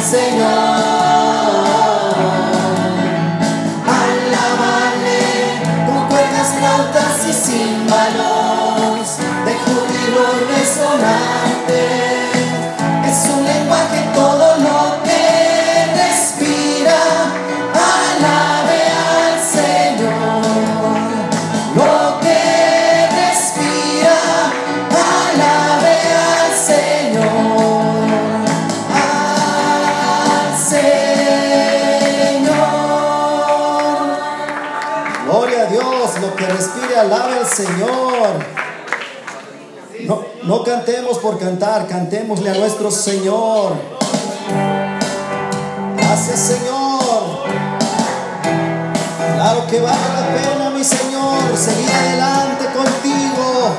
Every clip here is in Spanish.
Señor. Señor. No, no cantemos por cantar, cantémosle a nuestro Señor. Gracias, Señor. Claro que vale la pena, mi Señor, seguir adelante contigo.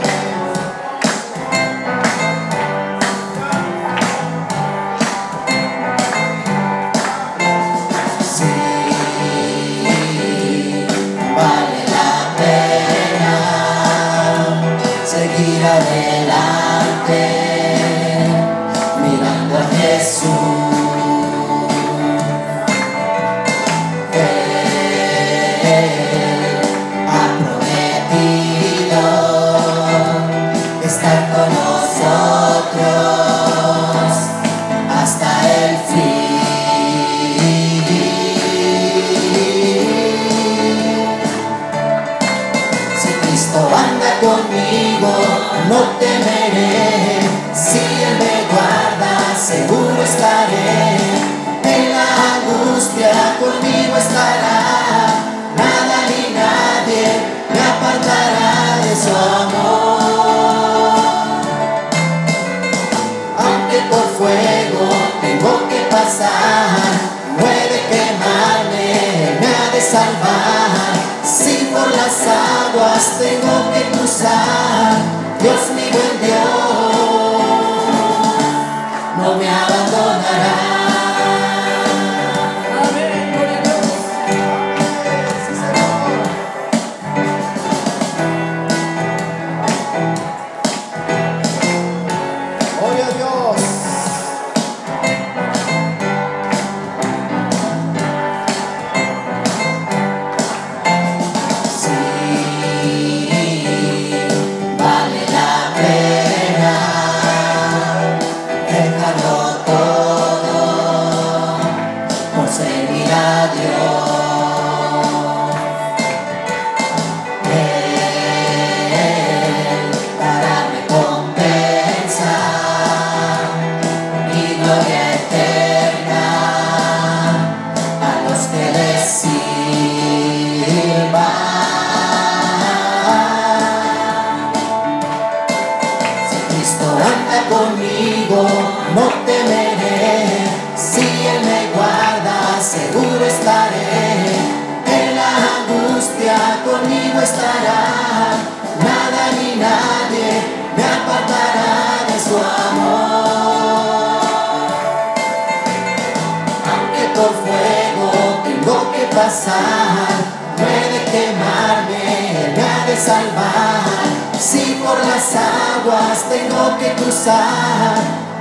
Por las aguas tengo que cruzar,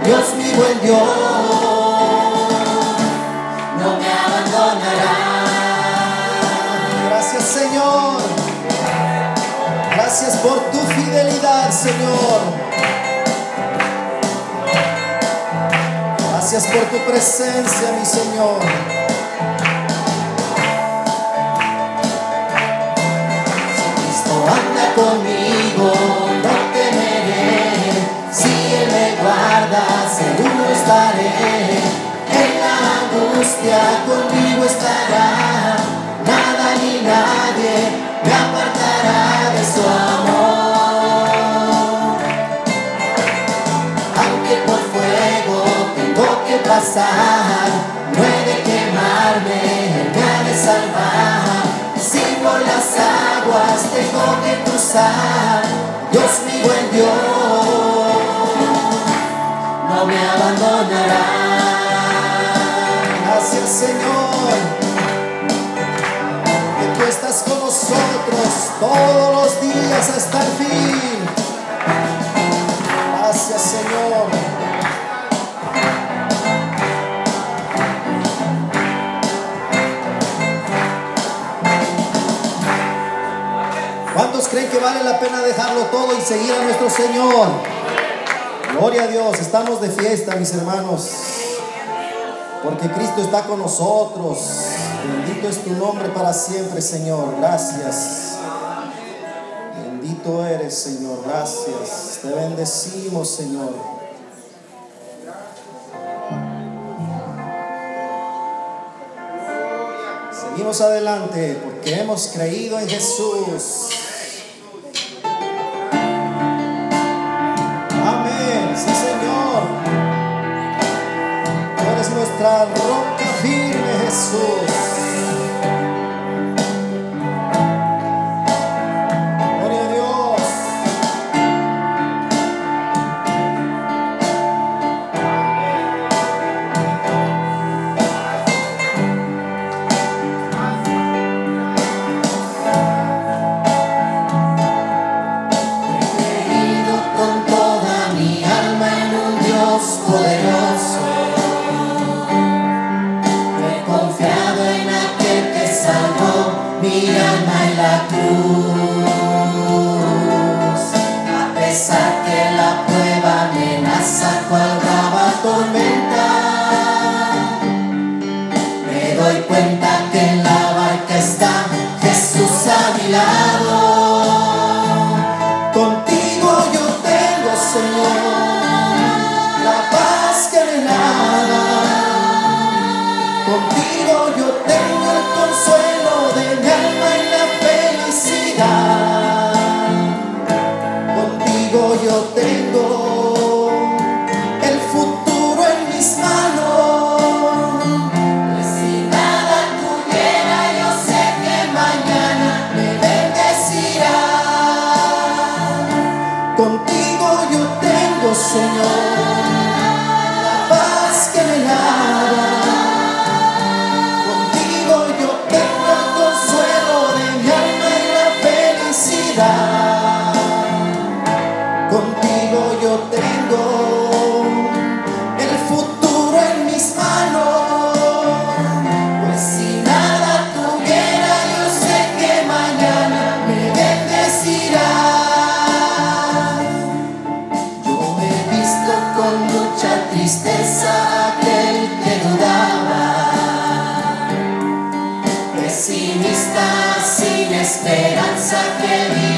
Dios mi buen Dios no me abandonará. Gracias, Señor. Gracias por tu fidelidad, Señor. Gracias por tu presencia, mi Señor. Angustia conmigo estará. Nada ni nadie me apartará de su amor. Aunque por fuego tengo que pasar, no he de quemarme, me ha de salvar. Si por las aguas tengo que cruzar, Dios mi buen Dios no me abandonará. Gracias, Señor. Que tú estás con nosotros todos los días hasta el fin. Gracias, Señor. ¿Cuántos creen que vale la pena dejarlo todo y seguir a nuestro Señor? Gloria a Dios, estamos de fiesta, mis hermanos, porque Cristo está con nosotros. Bendito es tu nombre para siempre, Señor. Gracias. Bendito eres, Señor. Gracias. Te bendecimos, Señor. Seguimos adelante porque hemos creído en Jesús. Eres nuestra roca firme, Jesús. Salvó mi alma en la cruz. aquele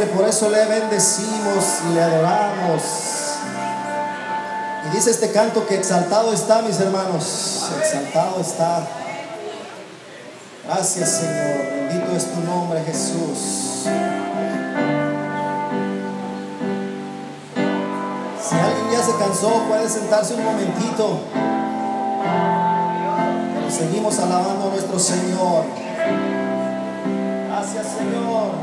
por eso le bendecimos y le adoramos. Y dice este canto que exaltado está, mis hermanos, exaltado está. Gracias Señor, bendito es tu nombre Jesús. Si alguien ya se cansó, puede sentarse un momentito. Pero seguimos alabando a nuestro Señor. Gracias Señor.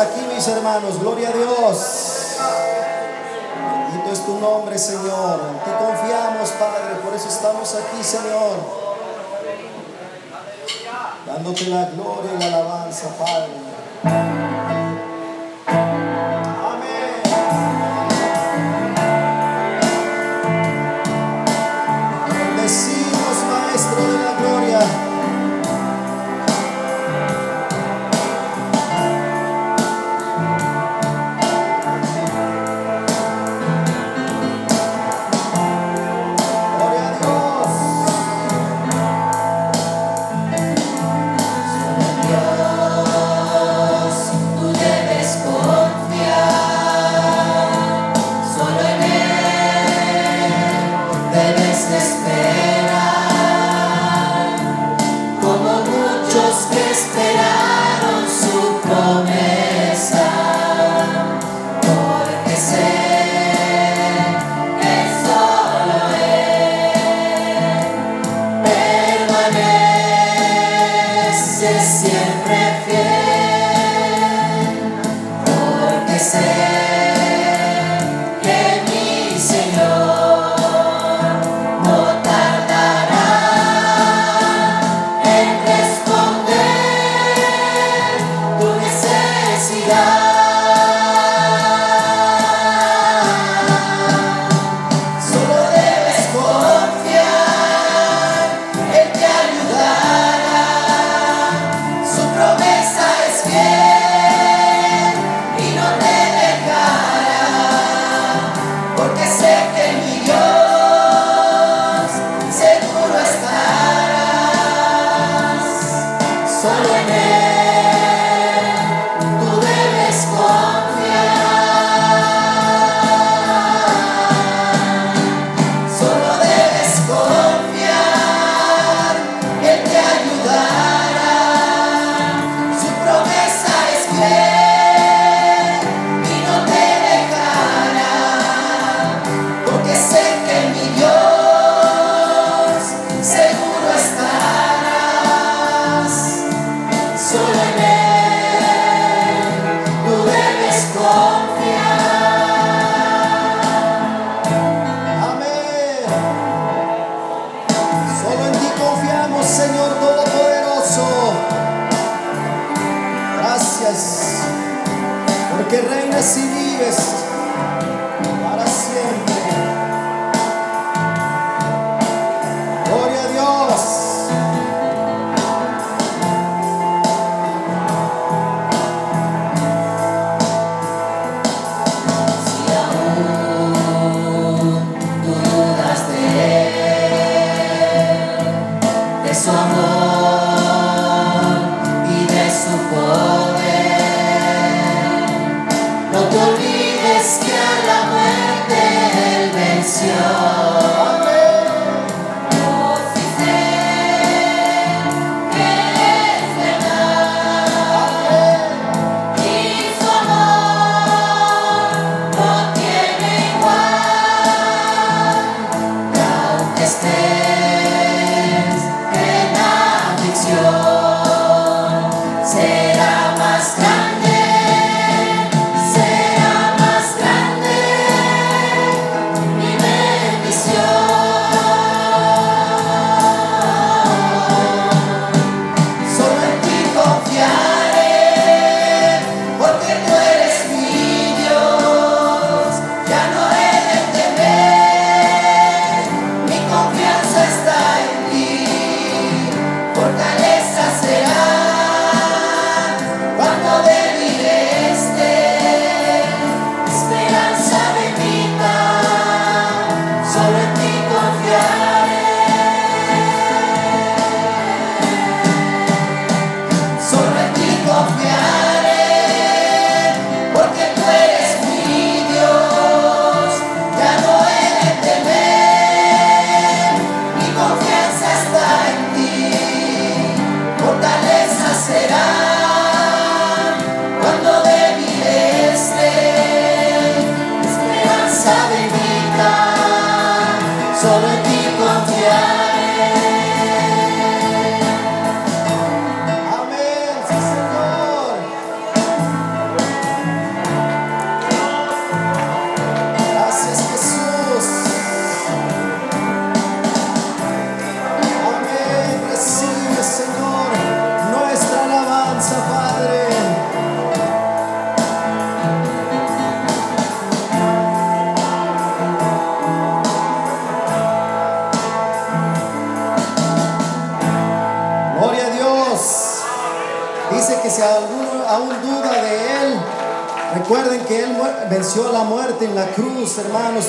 aquí, mis hermanos. Gloria a Dios. Bendito es tu nombre, Señor. Te confiamos, Padre. Por eso estamos aquí, Señor. Dándote la gloria y la alabanza, Padre.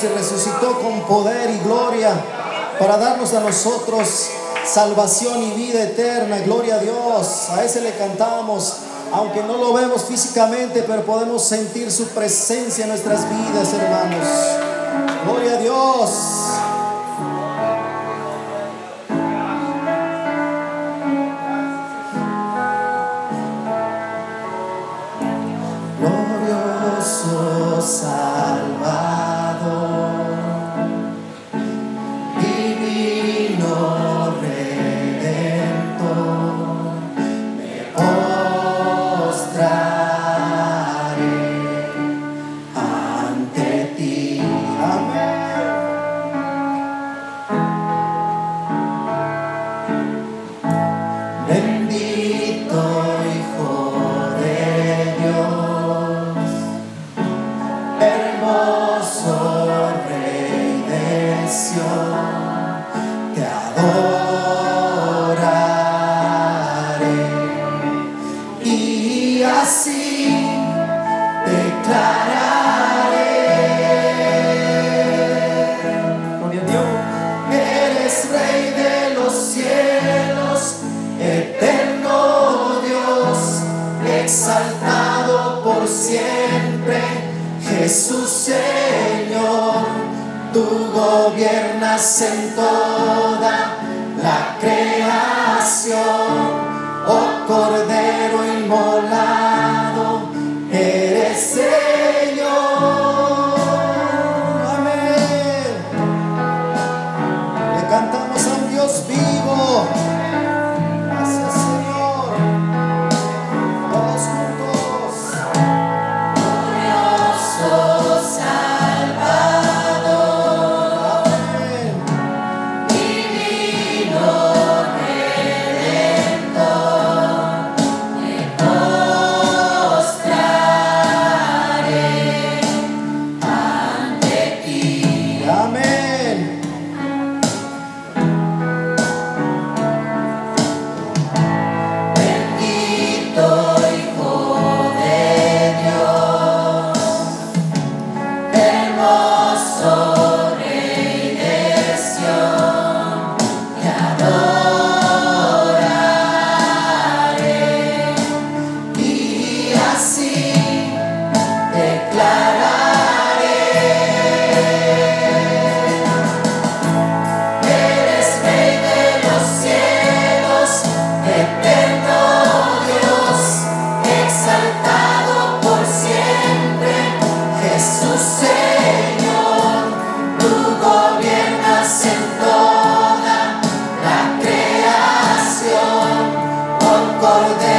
se resucitó con poder y gloria para darnos a nosotros salvación y vida eterna. Gloria a Dios. A ese le cantamos. Aunque no lo vemos físicamente, pero podemos sentir su presencia en nuestras vidas, hermanos. Gloria a Dios. por dentro.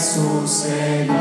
Jesús Señor.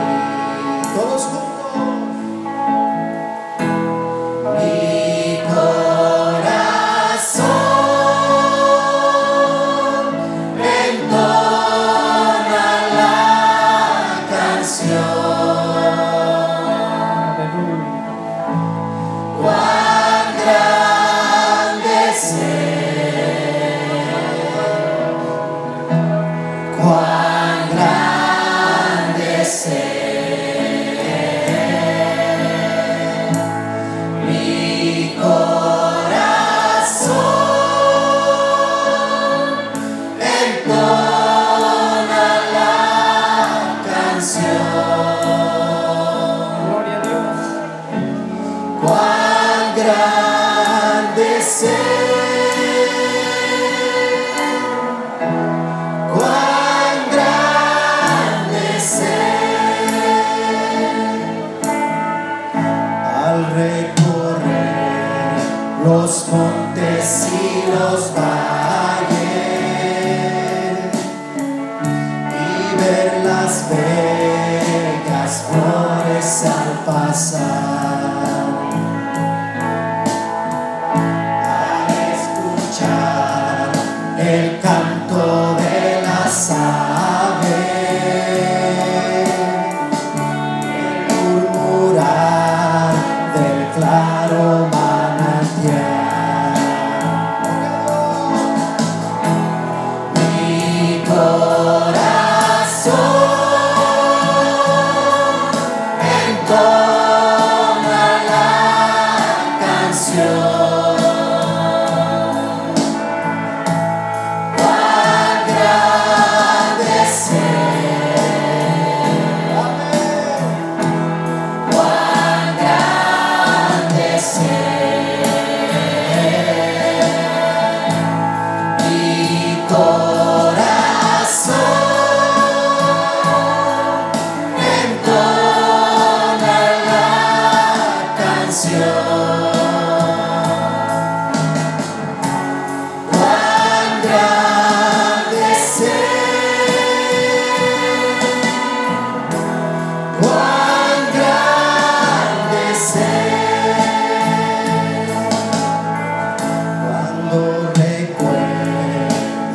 passar, passar.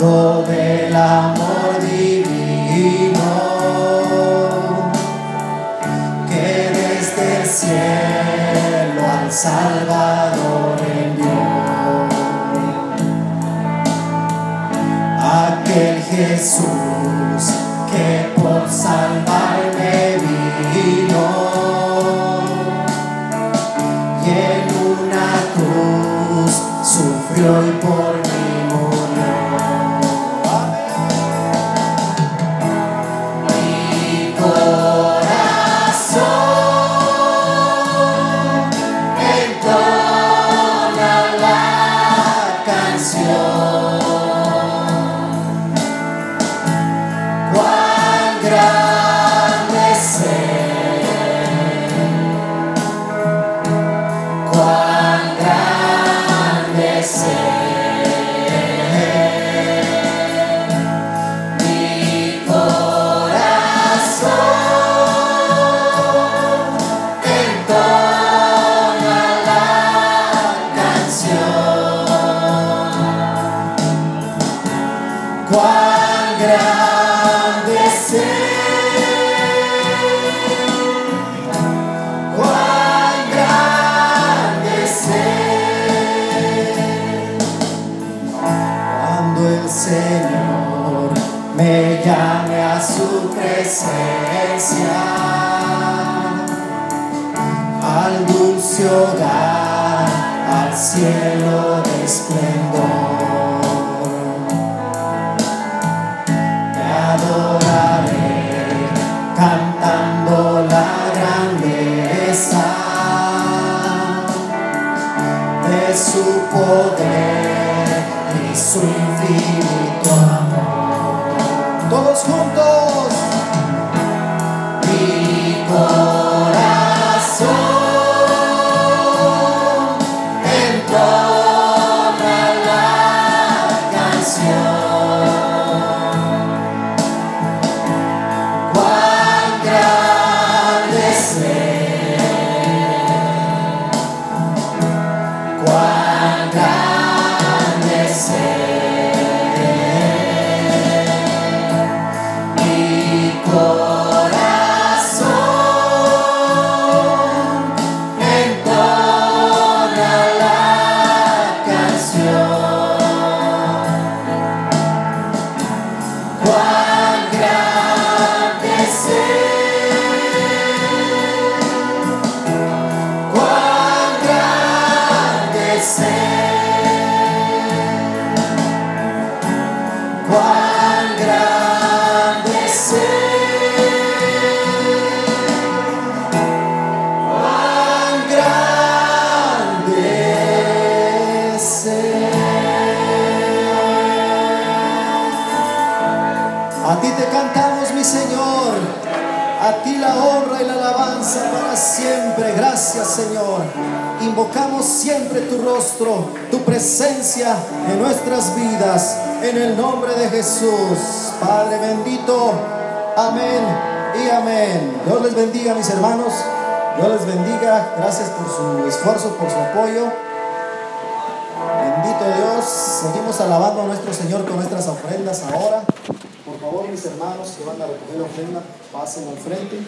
del amor divino que desde el cielo al Salvador envió aquel Jesús al dulce hogar, al cielo de nombre de Jesús. Padre bendito. Amén y amén. Dios les bendiga, mis hermanos. Dios les bendiga. Gracias por su esfuerzo, por su apoyo. Bendito Dios. Seguimos alabando a nuestro Señor con nuestras ofrendas ahora. Por favor, mis hermanos que van a recoger la ofrenda, pasen al frente.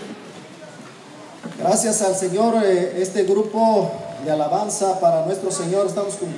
Gracias al Señor, eh, este grupo de alabanza para nuestro Señor estamos cumpliendo.